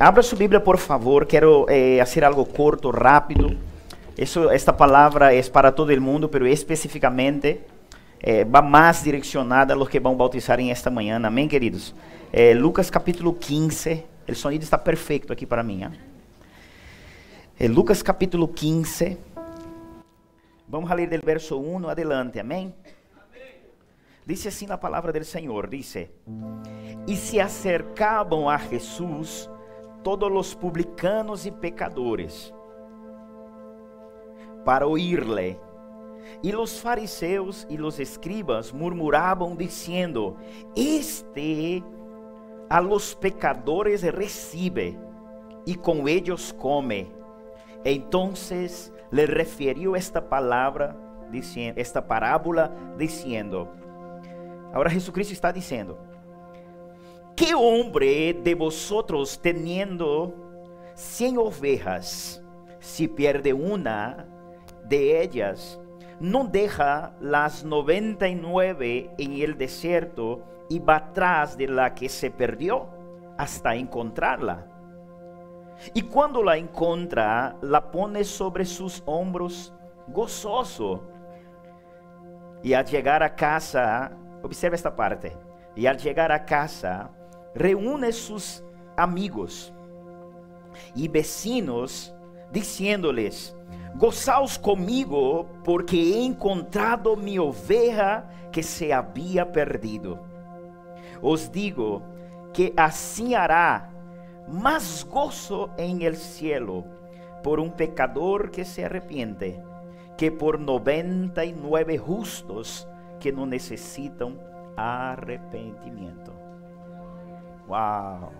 Abra sua Bíblia, por favor. Quero eh, fazer algo corto, rápido. Isso, esta palavra é para todo o mundo, mas especificamente eh, va mais direcionada a los que vão bautizar em esta manhã. Amém, queridos? Eh, Lucas capítulo 15. O sonido está perfeito aqui para mim. ¿eh? Lucas capítulo 15. Vamos a ler del verso 1 adelante. Amém? Dice assim a palavra do Senhor: Dice: E se acercavam a Jesus todos os publicanos e pecadores para oírle. E os fariseus e os escribas murmuravam, dizendo: Este a los pecadores recibe e com eles come. Entonces le referiu esta palavra, esta parábola, dizendo: Agora Jesucristo está dizendo: ¿Qué hombre de vosotros teniendo cien ovejas, si pierde una de ellas, no deja las noventa y nueve en el desierto y va atrás de la que se perdió hasta encontrarla? Y cuando la encuentra, la pone sobre sus hombros gozoso. Y al llegar a casa, observa esta parte, y al llegar a casa, reúne sus amigos y vecinos, diciéndoles, gozaos comigo, porque he encontrado mi oveja que se había perdido. Os digo que así hará más gozo en el cielo por un pecador que se arrepiente, que por noventa y nueve justos que no necesitan arrepentimiento. Uau!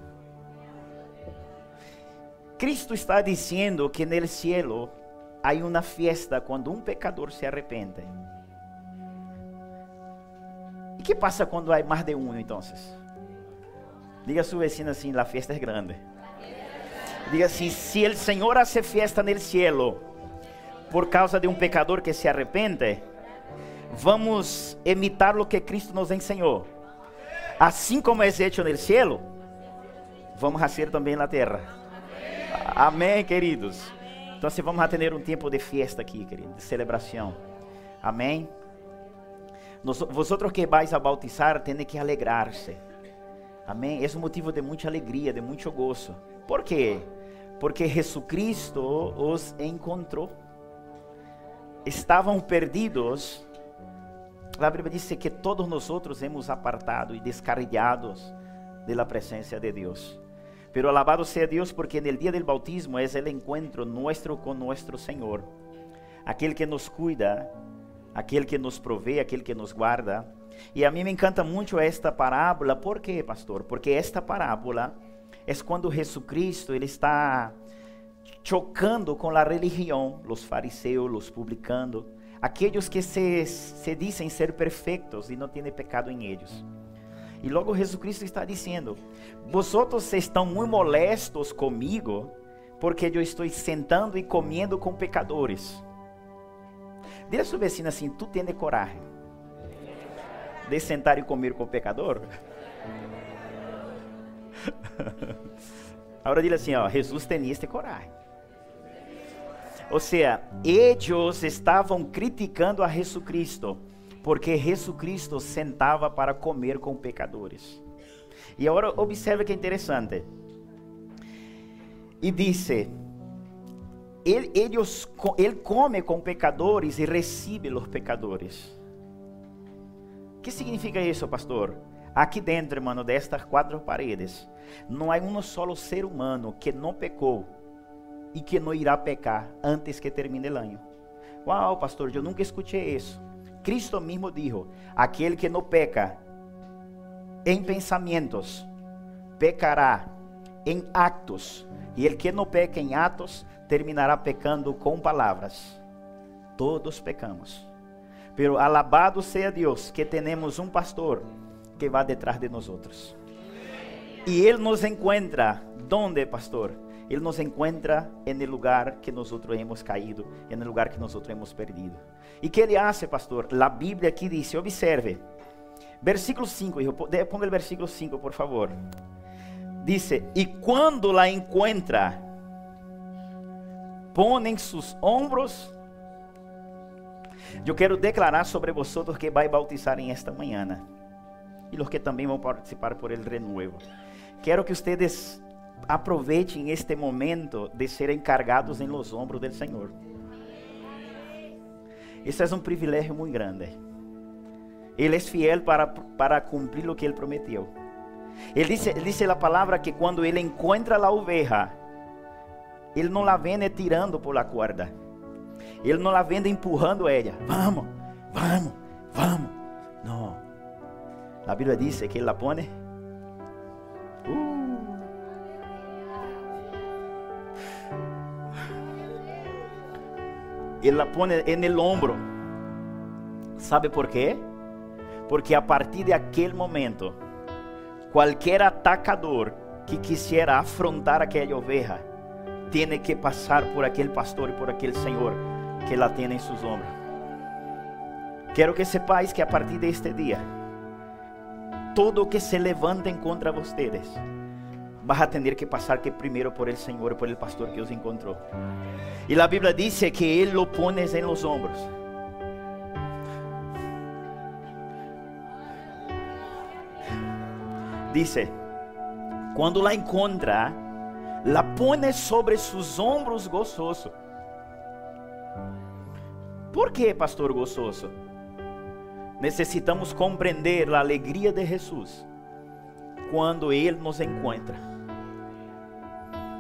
Cristo está dizendo que no cielo há uma fiesta quando um pecador se arrepende. E que passa quando há mais de um, então? Diga a sua vecina assim: a fiesta é grande. Diga assim: se o Senhor hace fiesta no cielo por causa de um pecador que se arrepende, vamos imitar o que Cristo nos ensinou. Assim como é hecho no cielo, vamos fazer também na terra. Amém, queridos. Então, assim, vamos ter um tempo de festa aqui, querido, de celebração. Amém. Vosotros que vais a bautizar, tem que alegrar-se. Amém. É um motivo de muita alegria, de muito gozo. Por quê? Porque Jesucristo os encontrou. Estavam perdidos a Bíblia diz que todos nós hemos apartado e descarriados de la presencia de Deus. Pero alabado sea Deus porque no dia del bautismo é o encontro nuestro com nuestro Senhor. Aquele que nos cuida, aquele que nos provee, aquele que nos guarda. E a mim me encanta muito esta parábola. Por quê, pastor? Porque esta parábola é quando Jesucristo ele está chocando com a religião, os fariseus, os publicanos aqueles que se, se ser perfeitos e não têm pecado em eles. E logo Jesus está dizendo: Vosotros estão muito molestos comigo, porque eu estou sentando e comendo com pecadores. Diga a sua vecina assim: Tu tens coragem de sentar e comer com o pecador? Agora diga assim: ó, Jesus tem este coragem. Ou seja, eles estavam criticando a Jesus Cristo, porque Jesus Cristo sentava para comer com pecadores. E agora observe que interessante. E disse: ele, eles, ele come com pecadores e recebe os pecadores. O que significa isso, pastor? Aqui dentro, mano, destas quatro paredes, não há um solo ser humano que não pecou e que não irá pecar antes que termine o ano. Uau, pastor, eu nunca escutei isso. Cristo mesmo dijo: aquele que não peca em pensamentos, pecará em actos, e el que não peca em atos, terminará pecando com palavras. Todos pecamos. Pero alabado seja Deus que temos um pastor que vai detrás de nós outros. E ele nos encontra, onde, pastor? Ele nos encontra en el lugar que nosotros hemos caído, el lugar que nosotros hemos perdido. ¿Y qué le hace, pastor? La Biblia aquí dice, observe, versículo 5, hijo, ponga el versículo 5, por favor. Dice, y cuando la encuentra, pone en sus hombros. Eu quero declarar sobre vosotros que vai bautizar em esta manhã e os que também vão participar por el renuevo. Quero que ustedes aproveitem este momento de ser encargados em los ombros del Senhor. Isso é um privilégio muito grande. Ele é fiel para, para cumprir o que ele prometeu. Ele ele disse a palavra que quando ele encontra a oveja, ele não la vende tirando por la corda. Ele não la vende empurrando ela. Vamos, vamos, vamos. Não. A Bíblia diz que ele la pone. Uh. Ele la pone en el hombro. ¿Sabe por quê? Porque a partir de aquele momento, qualquer atacador que quisiera afrontar aquela oveja, tiene que passar por aquele pastor e por aquele Senhor que la tiene em seus ombros. Quero que sepáis que a partir de este dia, todo que se levantem contra vocês, vas a tener que passar que primeiro por el Senhor e por el pastor que os encontrou. E a Bíblia diz que Ele lo pones em los ombros. Dice, quando la encontra, la pone sobre sus hombros gozoso. Por que, pastor gozoso? Necessitamos compreender a alegria de Jesus quando Ele nos encontra.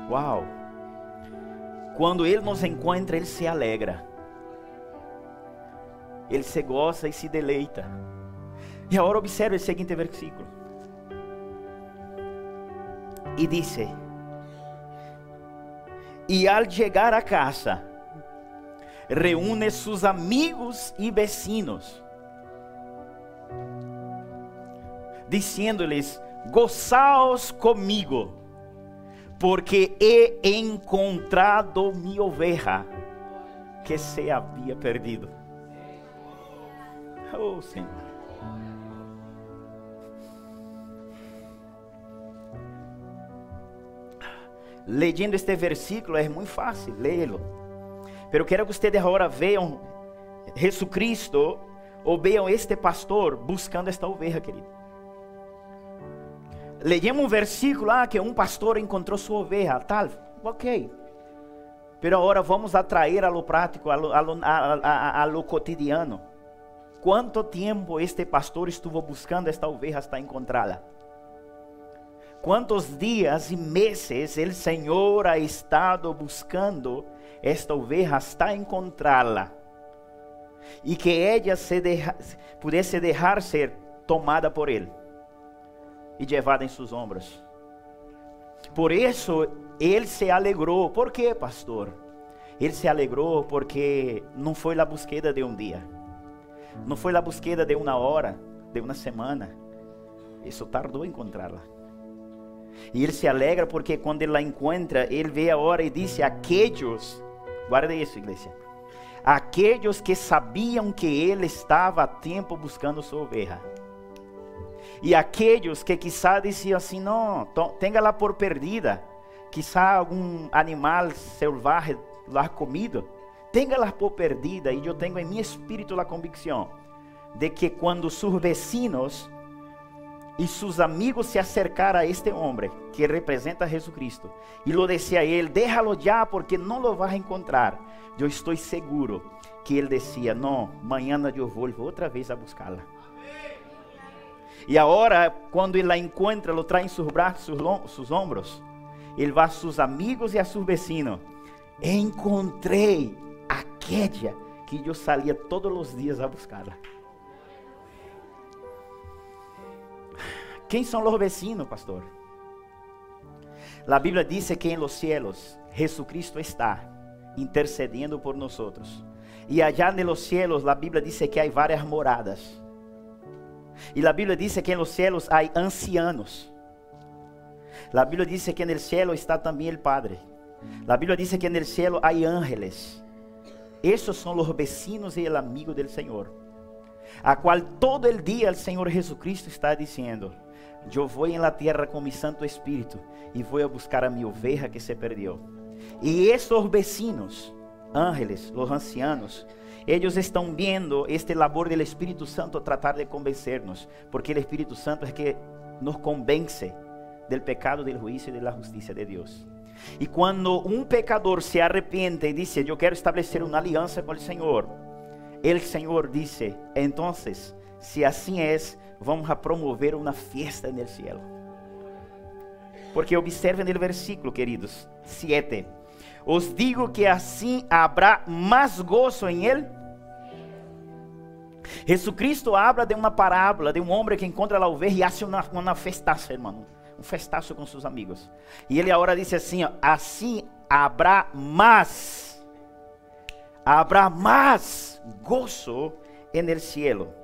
Uau! Quando Ele nos encontra, Ele se alegra. Ele se goza e se deleita. E agora observe o seguinte versículo. E disse: E al chegar a casa, reúne seus amigos e vecinos, dizendo-lhes: Gozaos comigo, porque he encontrado minha oveja que se havia perdido. Oh Senhor. Leyendo este versículo é muito fácil lê-lo. Pero quero que vocês agora vejam Jesucristo ou vejam este pastor buscando esta oveja, querido. Leímos um versículo ah, que um pastor encontrou sua oveja, tal, ok. Pero agora vamos atrair a lo prático, a lo, a lo, a, a, lo cotidiano. Quanto tempo este pastor estuvo buscando esta oveja hasta encontrá-la? Quantos dias e meses o Senhor ha estado buscando esta oveja hasta encontrá-la? E que ela se deja, pudesse deixar ser tomada por Ele e levada em seus ombros. Por isso, ele se alegrou. Por quê, pastor? Ele se alegrou porque não foi a busqueda de um dia, não foi a busqueda de uma hora, de uma semana. Isso tardou em encontrá-la. E ele se alegra porque quando ele a encontra, ele vê a hora e diz: Aqueles, guarda isso, igreja. Aqueles que sabiam que ele estava a tempo buscando sua oveja. E aqueles que quizá diziam assim: Não, tenha-la por perdida. Quizá algum animal selvagem lá comido. Tenha-la por perdida. E eu tenho em meu espírito a convicção de que quando seus vecinos e seus amigos se acercaram a este homem que representa a Jesucristo e lo decía a ele: déjalo já porque não lo vas a encontrar. Eu estou seguro que ele dizia: não, amanhã eu volvo outra vez a buscá-la. E agora, quando ele a encontra, lo traz em seus braços, seus ombros, ele vai a seus amigos e a seus vecinos. Encontrei aquela que eu salia todos os dias a buscá-la. Quem são os vecinos, pastor? A Bíblia diz que em los cielos Jesucristo está intercedendo por nós. E allá nos cielos, a Bíblia diz que há várias moradas. E a Bíblia diz que em los cielos há ancianos. A Bíblia diz que no cielo está também o Padre. A Bíblia diz que no cielo há ángeles. Esses são os vecinos e o amigo do Senhor. a qual todo el día el Señor Jesucristo está diciendo, yo voy en la tierra con mi Santo Espíritu y voy a buscar a mi oveja que se perdió. Y esos vecinos, ángeles, los ancianos, ellos están viendo este labor del Espíritu Santo tratar de convencernos, porque el Espíritu Santo es que nos convence del pecado, del juicio y de la justicia de Dios. Y cuando un pecador se arrepiente y dice, yo quiero establecer una alianza con el Señor, el Señor dice, entonces, si así es, vamos a promover una fiesta en el cielo. Porque observen el versículo, queridos, 7. Os digo que así habrá más gozo en él. Jesucristo habla de uma parábola de um homem que encontra a ovelha e hace uma, uma festaça, irmão. Um festaço com seus amigos. E ele agora disse assim: ó, assim habrá mais, habrá mais gozo en el cielo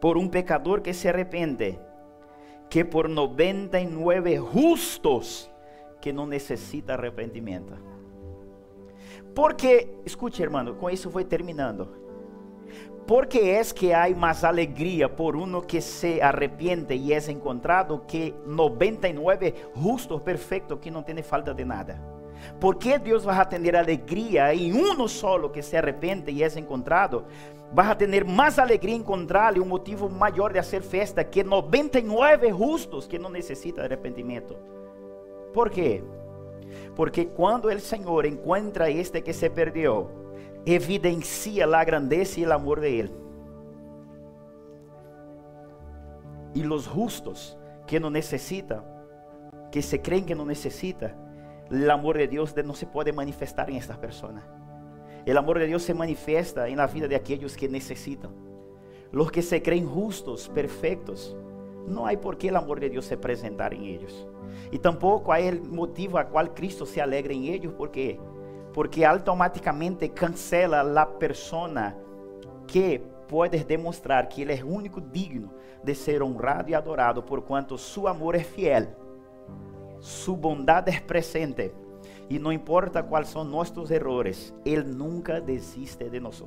por um pecador que se arrepende que por 99 justos que não necessita arrependimento. Porque, escute, irmão, com isso vou terminando. Porque é que há mais alegria por uno que se arrepende e é encontrado que 99 justos perfeitos que não tem falta de nada. ¿Por que Deus vai ter alegria em um solo que se arrepende e é encontrado? Vas a ter mais alegria em encontrarle um motivo maior de fazer festa que 99 justos que não necessitam de arrependimento. ¿Por quê? Porque quando o Senhor encontra este que se perdeu, evidencia a grandeza e o amor de Ele. E os justos que não necessitam, que se creem que não necessitam, o amor de Deus não se pode manifestar em estas pessoas. O amor de Deus se manifiesta em la vida de aqueles que necessitam. Los que se creen justos, perfectos, não há por que o amor de Deus se apresentar em eles. E tampouco há motivo a qual Cristo se alegra em eles, porque porque automaticamente cancela a persona que pode demonstrar que ele é único digno de ser honrado e adorado, por quanto su amor é fiel, su bondade é presente e não importa quais são nossos errores, Ele nunca desiste de nós.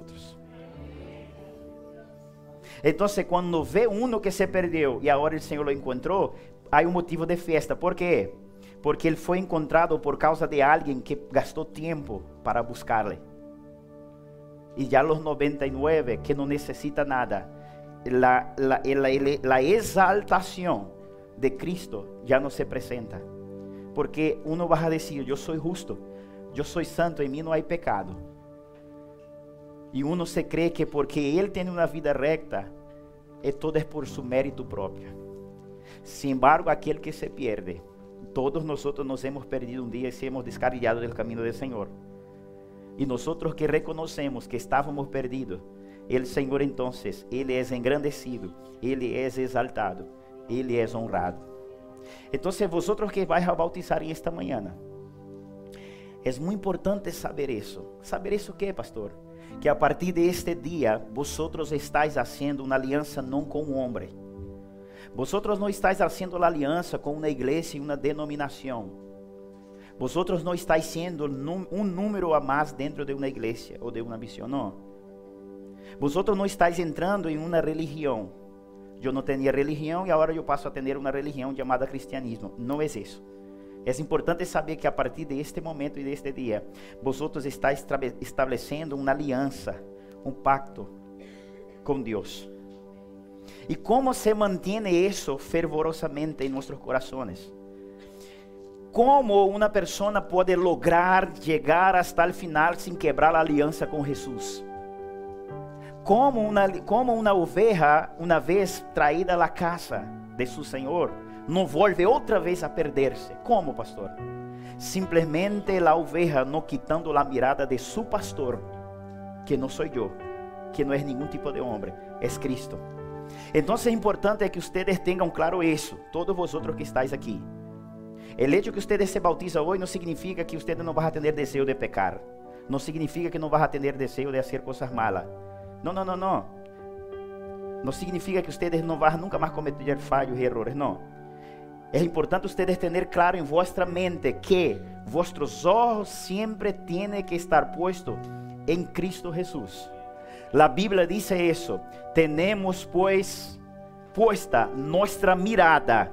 Então, quando vê um que se perdeu e agora o Senhor lo encontrou, há um motivo de festa. Por quê? Porque ele foi encontrado por causa de alguém que gastou tempo para buscar-lhe. E já os 99 que não necessita nada, a, a, a exaltação de Cristo já não se apresenta. Porque uno va a decir, yo soy justo, yo soy santo, en mí no hay pecado. Y uno se cree que porque él tiene una vida recta, todo es por su mérito propio. Sin embargo, aquel que se pierde, todos nosotros nos hemos perdido un día y se hemos descarriado del camino del Señor. Y nosotros que reconocemos que estábamos perdidos, el Señor entonces, Él es engrandecido, Él es exaltado, Él es honrado. Então, vosotros que vais a bautizar esta manhã, é muito importante saber isso. Saber isso que, pastor? Que a partir de este dia, vosotros estáis haciendo uma aliança não com um homem. Vosotros não estáis haciendo a aliança com uma igreja e uma denominação. Vosotros não estáis sendo um número a mais dentro de uma igreja ou de uma missão, não. Vosotros não estáis entrando em uma religião eu não tinha religião e agora eu passo a ter uma religião chamada cristianismo. Não é isso. É importante saber que a partir de este momento e deste dia, vosotros estáis estabelecendo uma aliança, um pacto com Deus. E como se mantém isso fervorosamente em nossos corações? Como uma pessoa pode lograr chegar até o final sem quebrar a aliança com Jesus? como uma, como uma oveja, uma vez traída à casa de seu senhor, não volve outra vez a perder-se. Como, pastor? Simplesmente a oveja não quitando a mirada de seu pastor, que não sou eu, que não é nenhum tipo de homem, é Cristo. Então é importante que vocês tenham claro isso, todos vosotros que estáis aqui. O hecho que vocês se bautizam hoje não significa que vocês não vão ter desejo de pecar. Não significa que não vão ter desejo de fazer coisas malas não, não, não, não. Não significa que vocês não vão nunca mais cometer falhos e erros, não. É importante vocês ter claro em vossa mente que vossos olhos sempre têm que estar postos em Cristo Jesus. La Biblia dice eso. Tenemos pues puesta nuestra mirada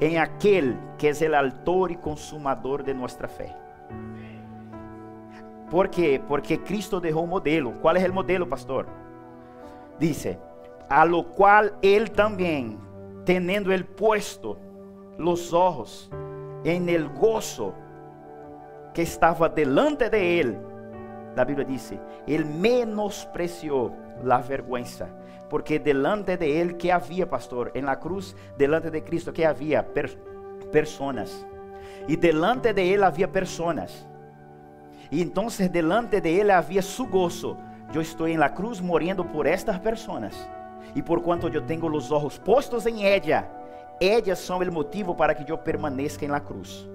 en aquel que es el autor y consumador de nuestra fe. ¿Por qué? Porque Cristo dejó un modelo. ¿Cuál es el modelo, pastor? Dice, a lo cual él también, teniendo el puesto los ojos en el gozo que estaba delante de él, la Biblia dice, él menospreció la vergüenza, porque delante de él, ¿qué había, pastor? En la cruz, delante de Cristo, ¿qué había? personas. Y delante de él había personas. Y entonces delante de él había su gozo. Yo estoy en la cruz muriendo por estas personas. Y por cuanto yo tengo los ojos puestos en ella, ellas son el motivo para que yo permanezca en la cruz.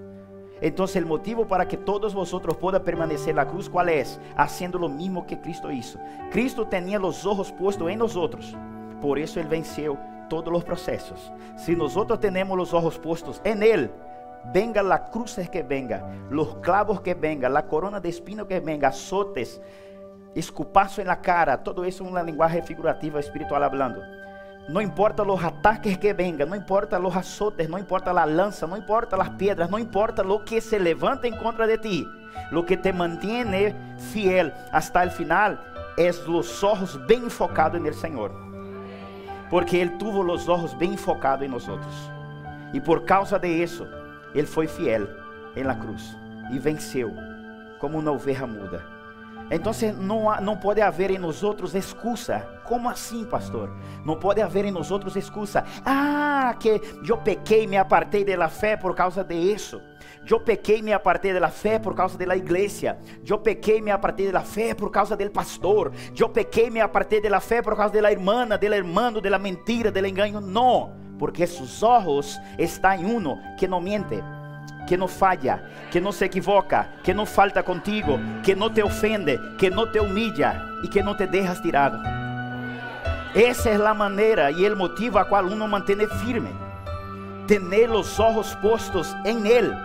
Entonces el motivo para que todos vosotros puedan permanecer en la cruz, ¿cuál es? Haciendo lo mismo que Cristo hizo. Cristo tenía los ojos puestos en nosotros. Por eso Él venció todos los procesos. Si nosotros tenemos los ojos puestos en Él, venga la cruz que venga, los clavos que venga, la corona de espino que venga, azotes, escupazo en la cara, todo eso en una lenguaje figurativa espiritual hablando. No importa los ataques que vengan, no importa los azotes, no importa la lanza, no importa las piedras, no importa lo que se levanta en contra de ti. Lo que te mantiene fiel hasta el final es los ojos bien enfocados en el Señor. Porque Él tuvo los ojos bien enfocados en nosotros. Y por causa de eso, Él fue fiel en la cruz y venció como una oveja muda. Então não, não pode haver em nós outros excusa. Como assim, pastor? Não pode haver em nós outros excusa. Ah, que eu pequei, me apartei da fé por causa de isso. Eu pequei, me apartei da fé por causa da igreja. Eu pequei, me apartei da fé por causa do pastor. Eu pequei, me apartei da fé por causa da irmã, do irmão, da mentira, do engano. Não, porque seus olhos estão em uno que não mente que no falla, que no se equivoca, que no falta contigo, que no te ofende, que no te humilla y que no te dejas tirado. Esa es la manera y el motivo a cual uno mantiene firme. Tener los ojos puestos en Él.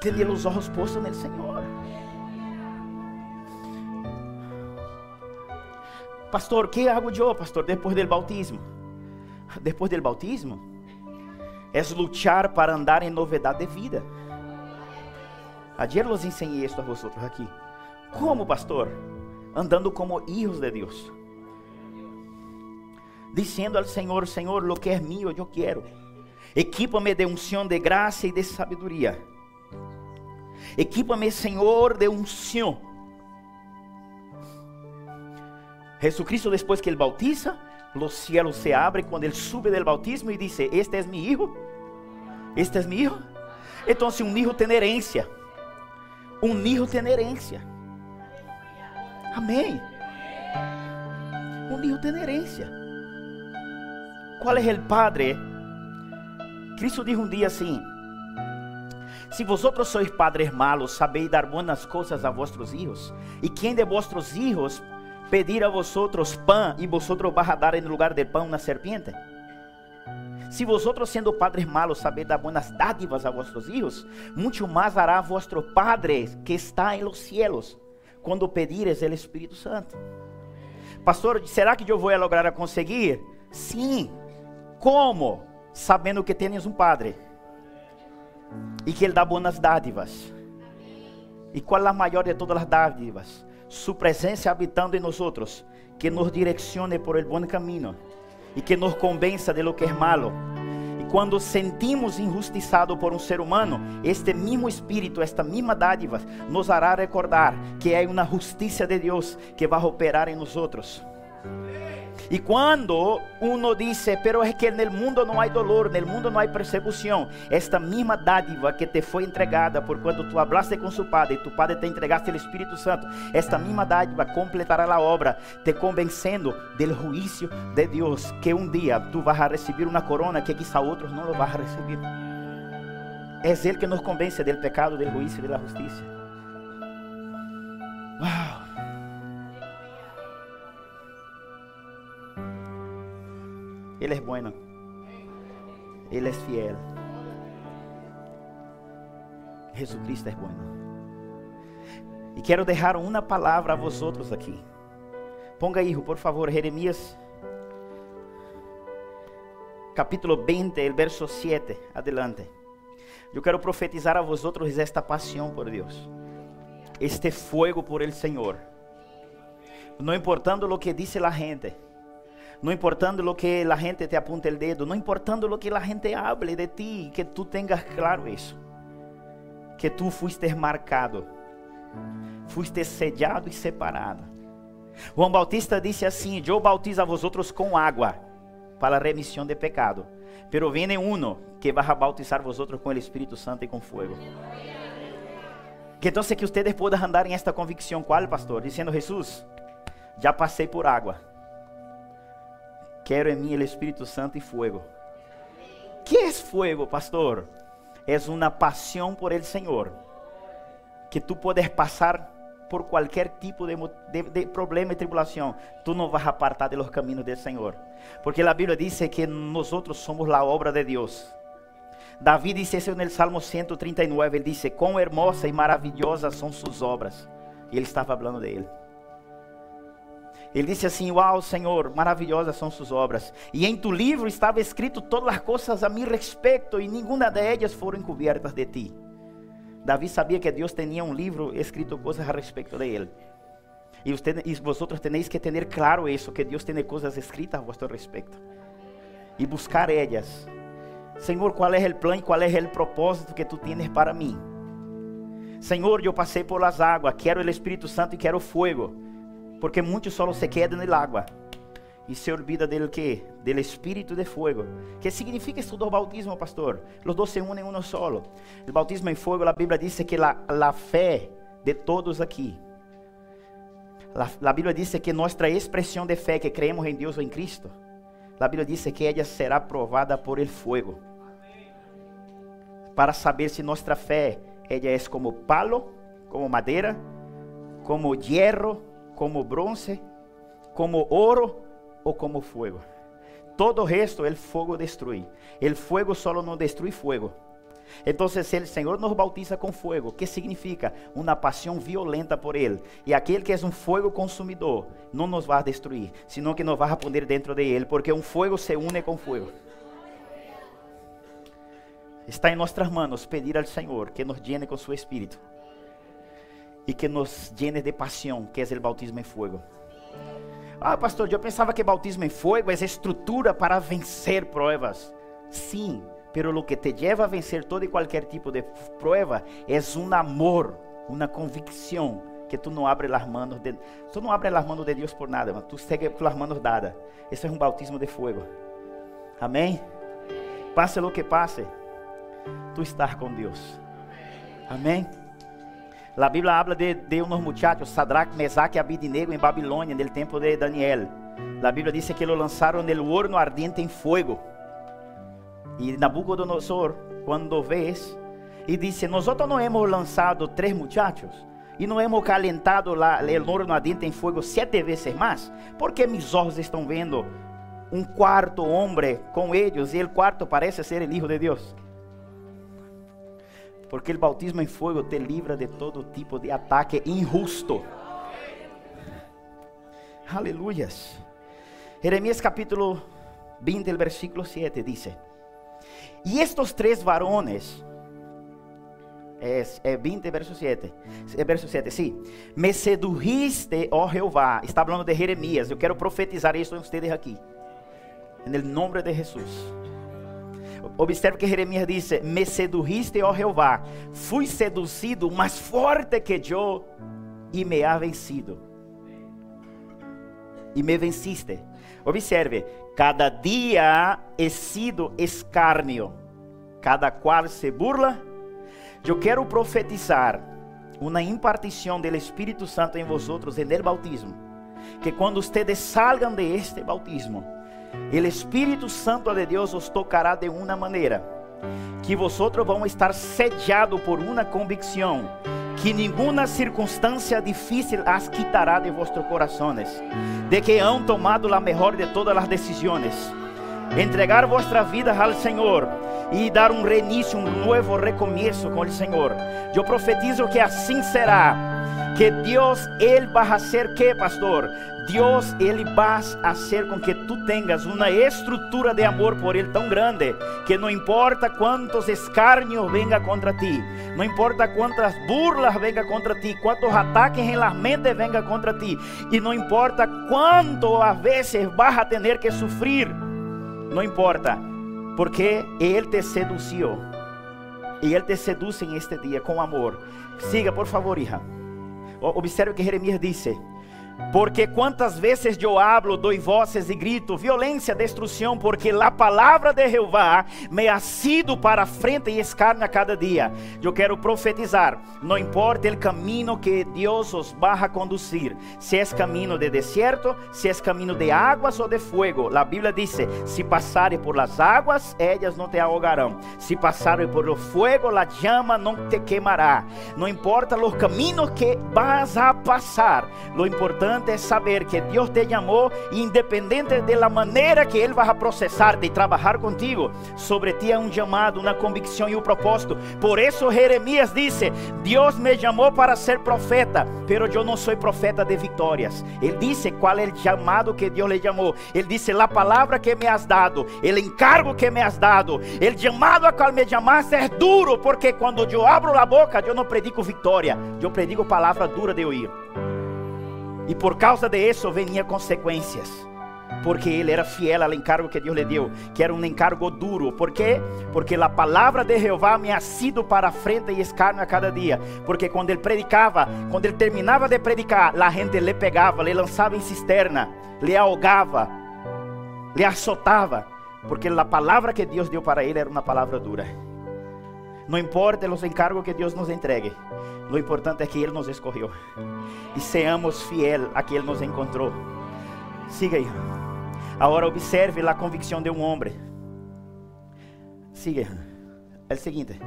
Tener los ojos puestos en el Señor. Pastor, ¿qué hago yo, pastor, después del bautismo? Depois do bautismo é lutar para andar em novidade de vida. Ayer los enseñé esto a vosotros aqui. Como, pastor? Andando como hijos de Deus. Dizendo ao Senhor, Senhor, lo que é mío eu quero. Equipa-me de unção de graça e de sabedoria. Equipa-me, Senhor, de unção. Jesucristo, depois que ele bautiza, los cielos se abren cuando Él sube del bautismo y dice, este es mi hijo, este es mi hijo. Entonces un hijo tiene herencia, un hijo tiene herencia. Amén. Un hijo tiene herencia. ¿Cuál es el padre? Cristo dijo un día así, si vosotros sois padres malos, sabéis dar buenas cosas a vuestros hijos. ¿Y quién de vuestros hijos pedir a vosotros pan y vosotros vas a dar en lugar del pan una serpiente? Si vosotros siendo padres malos sabéis dar buenas dádivas a vuestros hijos, mucho más hará vuestro Padre que está en los cielos cuando pedires el Espíritu Santo. Pastor, será que eu vou lograr conseguir? Sim. Como? Sabendo que tens um Padre e que Ele dá boas dádivas. E qual é a maior de todas as dádivas? Su presencia habitando en nosotros, que nos direccione por el buen camino y que nos convenza de lo que es malo. Y cuando sentimos injustizado por un ser humano, este mismo espíritu, esta misma dádiva, nos hará recordar que hay una justicia de Dios que va a operar en nosotros. Y cuando uno dice, pero es que en el mundo no hay dolor, en el mundo no hay persecución, esta misma dádiva que te fue entregada por cuando tú hablaste con su Padre y tu Padre te entregaste el Espíritu Santo, esta misma dádiva completará la obra, te convenciendo del juicio de Dios, que un día tú vas a recibir una corona que quizá otros no lo vas a recibir. Es Él que nos convence del pecado, del juicio y de la justicia. Wow. Él es bueno. Él es fiel. Jesucristo es bueno. E quero deixar uma palavra a vosotros aqui. Ponga, hijo, por favor, Jeremias, capítulo 20, el verso 7. Adelante. Eu quero profetizar a vosotros esta paixão por Deus, este fuego por el Senhor. Não importando lo que dice la gente, não importando lo que la gente te apunte el dedo, não importando lo que la gente hable de ti, que tú tengas claro isso, que tú fuiste marcado, fuiste sellado e separado. João Bautista disse assim: Eu bautizo a vosotros com água para a remissão de pecado. Pero viene uno que va a bautizar vosotros con el Espíritu Santo y con fuego. Que entonces que ustedes puedan andar en esta convicción, ¿cuál, pastor? Diciendo, Jesús, ya pasé por agua. Quiero en mí el Espíritu Santo y fuego. ¿Qué es fuego, pastor? Es una pasión por el Señor. Que tú puedes pasar por qualquer tipo de, de, de, problema e tribulação, tu não vas apartar de los caminos del Senhor. Porque a Bíblia diz que nós somos a obra de Deus. Davi disse isso no Salmo 139, ele disse, quão hermosa e maravilhosa são suas obras. E ele estava falando dele. Ele disse assim: Uau, Senhor, maravilhosas são suas obras. E em tu livro estava escrito todas as coisas a mi respeito, e nenhuma de elas foram encobertas de ti. Davi sabia que Deus tinha um livro escrito coisas a respeito de ele. E, usted, e vosotros tenéis que ter claro isso, que Deus tem coisas escritas a vosso respeito. E buscar elas. Senhor, qual é o plano, qual é o propósito que tu tienes para mim? Senhor, eu passei por las águas, quero o Espírito Santo e quero o fogo, porque muitos só se quedam na água e se olvida del que? Del espírito de fuego. ¿Qué significa esto do bautismo, pastor? Los dos se unen uno solo. El bautismo en fuego, la Biblia dice que la, la fe de todos aquí, la, la Biblia dice que nuestra expresión de fe, que creemos en Dios o en Cristo, la Biblia dice que ella será probada por el fuego. Para saber si nuestra fe, ella es como palo, como madera, como hierro, como bronce, como oro ou como fuego. Todo esto el fuego destruye. El fuego solo no destruye fuego. Entonces el Señor nos bautiza con fuego. ¿Qué significa? Una pasión violenta por Él. Y aquel que es un fuego consumidor no nos va a destruir, sino que nos va a poner dentro de Él, porque un fuego se une con fuego. Está en nuestras manos pedir al Señor que nos llene con su Espíritu y que nos llene de pasión, que es el bautismo en fuego. Ah, pastor, eu pensava que bautismo em fogo é estrutura para vencer provas. Sim, pero o que te lleva a vencer todo e qualquer tipo de prueba é um amor, uma convicção que tu não abres as mãos de tu não abres as mãos de Deus por nada, mas tu segue com as mãos dadas. Isso é um bautismo de fogo. Amém? Passe o que passe, tu estás com Deus. Amém? La Biblia habla de, de unos muchachos, Sadrach, Mesach y Abednego en Babilonia, en el tiempo de Daniel. La Biblia dice que lo lanzaron en el horno ardiente en fuego. Y Nabucodonosor, cuando ves, y dice, nosotros no hemos lanzado tres muchachos y no hemos calentado la, el horno ardiente en fuego siete veces más, porque mis ojos están viendo un cuarto hombre con ellos y el cuarto parece ser el Hijo de Dios. Porque o bautismo em fogo te livra de todo tipo de ataque injusto. Aleluias. Jeremias capítulo 20, el versículo 7 dice: Y estos tres varones, es, é 20, verso 7, é verso 7, sim, me sedujiste, ó Jeová, está falando de Jeremias, eu quero profetizar isso a vocês aqui, em nome de Jesus. Observe que Jeremias dice, me sedujiste, oh Jehová, fui seducido más fuerte que yo y me ha vencido. Y me venciste. Observe, cada día he sido escarnio, cada cual se burla. Eu quero profetizar uma impartição do Espírito Santo em vosotros en el bautismo, que quando ustedes salgan de este bautismo, el Espírito Santo de Deus os tocará de uma maneira que vosotros vão estar sediados por uma convicção que nenhuma circunstância difícil as quitará de vossos corações, de que han tomado a melhor de todas as decisões, entregar vossa vida ao Senhor e dar um reinício, um novo recomeço com o Senhor. Eu profetizo que assim será que Dios, Él va a hacer que, pastor? Dios, Ele va a hacer com que tu tengas uma estrutura de amor por Ele tão grande que não importa quantos escarnios venga contra ti, não importa quantas burlas venga contra ti, quantos ataques em la mente venga contra ti, e não importa quanto a vezes vas a tener que sufrir, não importa, porque Ele te seduziu e Ele te seduz em este dia com amor. Siga, por favor, hija. Observe o que Jeremias disse. Porque quantas vezes eu hablo, dou vozes e grito, violência, destruição, porque a palavra de Jeová me ha sido para frente e escarne a cada dia. Eu quero profetizar, não importa o caminho que Deus os vai a conduzir, se é caminho de deserto, se é caminho de águas ou de fogo. A Bíblia diz: se passarem por las águas, elas não te ahogarão. Se passarem por o fogo, a chama não te queimará. Não importa os caminhos que vas a passar, lo importante importante é saber que Deus te chamou, independente da maneira que Ele vai processar de trabalhar contigo, sobre ti é um chamado, uma convicção e um propósito. Por isso Jeremias disse: Deus me chamou para ser profeta, pero eu não sou profeta de vitórias. Ele disse qual é o chamado que Deus lhe chamou. Ele disse: a palavra que me has dado, o encargo que me has dado, o chamado a qual me chamaste é duro, porque quando eu abro a boca, eu não predico vitória, eu predico palavra dura de ouvir. E por causa de isso venia consequências. Porque ele era fiel ao encargo que Deus lhe deu, que era um encargo duro. ¿Por quê? Porque a palavra de Jeová me ha sido para frente e escarne a cada dia. Porque quando ele predicava, quando ele terminava de predicar, a gente lhe pegava, lhe lançava em cisterna, lhe ahogava, lhe azotava. Porque a palavra que Deus deu para ele era uma palavra dura. Não importa os encargos que Deus nos entregue, o importante é que Ele nos escolheu e seamos fiel a que Ele nos encontrou. Siga aí. Agora observe a convicção de um homem. Siga. É o seguinte.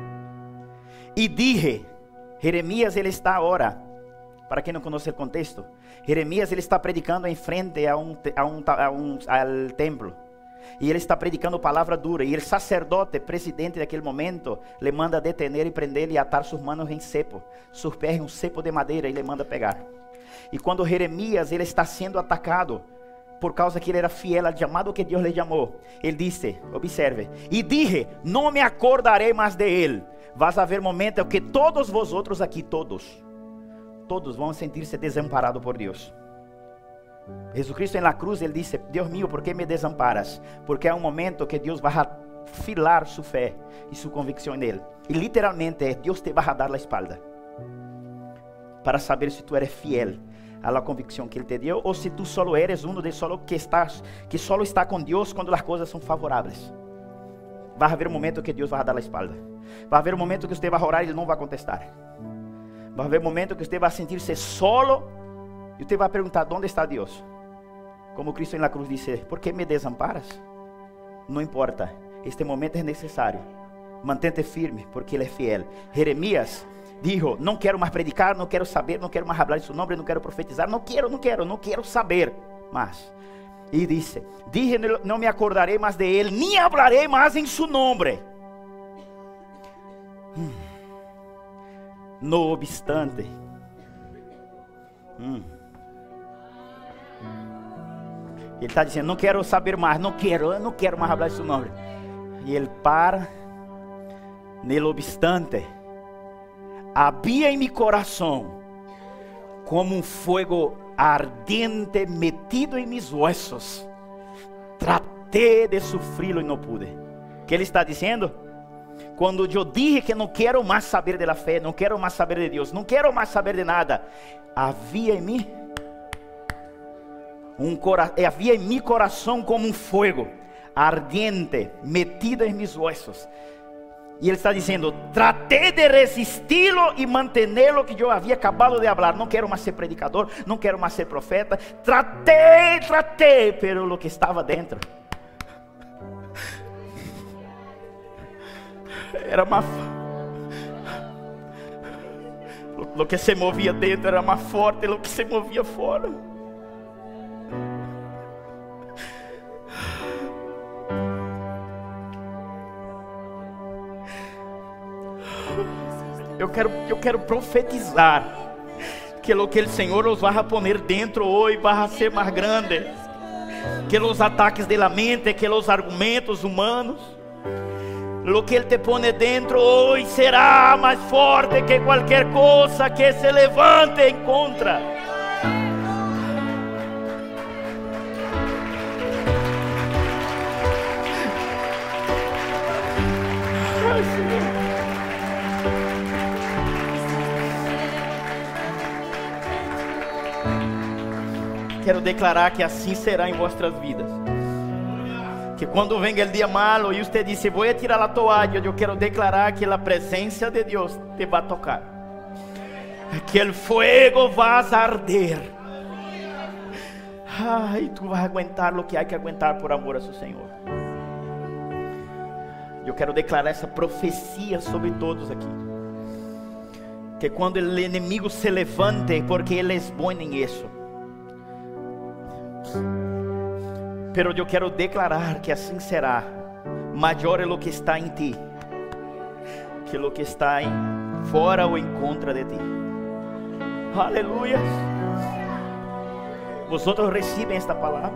E dije, Jeremias ele está agora, para quem não conhece o contexto, Jeremias ele está predicando em frente a um, a um, a um ao templo. E ele está predicando palavra dura. E o sacerdote, presidente daquele momento, le manda detener e prender e atar suas manos em cepo. Sus pés em um cepo de madeira e le manda pegar. E quando Jeremias ele está sendo atacado, por causa que ele era fiel ao chamado que Deus lhe chamou, ele disse: Observe, e dije: Não me acordarei mais de ele. Vas haver momentos que todos vosotros aqui, todos, todos vão sentir-se desamparados por Deus. Jesucristo na cruz, ele disse: Deus mío, por que me desamparas? Porque é um momento que Deus vai afilar sua fé e sua convicção nele. E literalmente é: Deus te vai dar a espalda para saber se tu eres fiel a la convicção que ele te deu ou se tu solo eres uno de solo que estás que solo está com Deus quando as coisas são favoráveis. Vai haver um momento que Deus vai dar a espalda. Vai haver um momento que você vai orar e ele não vai contestar. Vai haver um momento que você vai sentir-se solo e você vai perguntar: onde está Deus? Como Cristo na cruz disse: Por que me desamparas? Não importa, este momento é necessário. Mantente firme, porque Ele é fiel. Jeremias dijo: Não quero mais predicar, não quero saber, não quero mais falar em seu nome, não quero profetizar, não quero, não quero, não quero saber mais. E disse: Dije: Não me acordarei mais de Ele, nem hablarei mais em seu nome. Hum. No obstante, hum. Ele está dizendo: Não quero saber mais, não quero, eu não quero mais falar esse nome. E ele para, nele obstante, havia em meu coração como um fogo ardente metido em meus ossos. Tratei de sofrê-lo e não pude. O que ele está dizendo? Quando eu dije que não quero mais saber da fé, não quero mais saber de Deus, não quero mais saber de nada, havia em mim um cora havia em meu coração como um fogo ardiente metido em meus ossos. E ele está dizendo: tratei de resisti-lo e mantê-lo que eu havia acabado de falar. Não quero mais ser predicador, não quero mais ser profeta. Tratei, tratei, pero o que estava dentro era uma. O que se movia dentro era mais forte do que se movia fora. Eu quero, eu quero profetizar que lo que el Señor los va a poner dentro hoy va a ser más grande que los ataques de la mente, que los argumentos humanos. Lo que Él te pone dentro hoy será más fuerte que cualquier cosa que se levante en contra. Quero declarar que assim será em vossas vidas. Que quando venga o dia malo e você diz, vou tirar a toalha, eu quero declarar que a presença de Deus te vai tocar. Que o fogo vai arder. Ai, tu vai aguentar o que há que aguentar por amor a seu Senhor. Eu quero declarar essa profecia sobre todos aqui. Que quando o inimigo se levante, porque ele é bom em isso Pero eu quero declarar que assim será. Maior é o que está em ti que o que está em fora ou em contra de ti. Aleluia. Vosotros recebem esta palavra?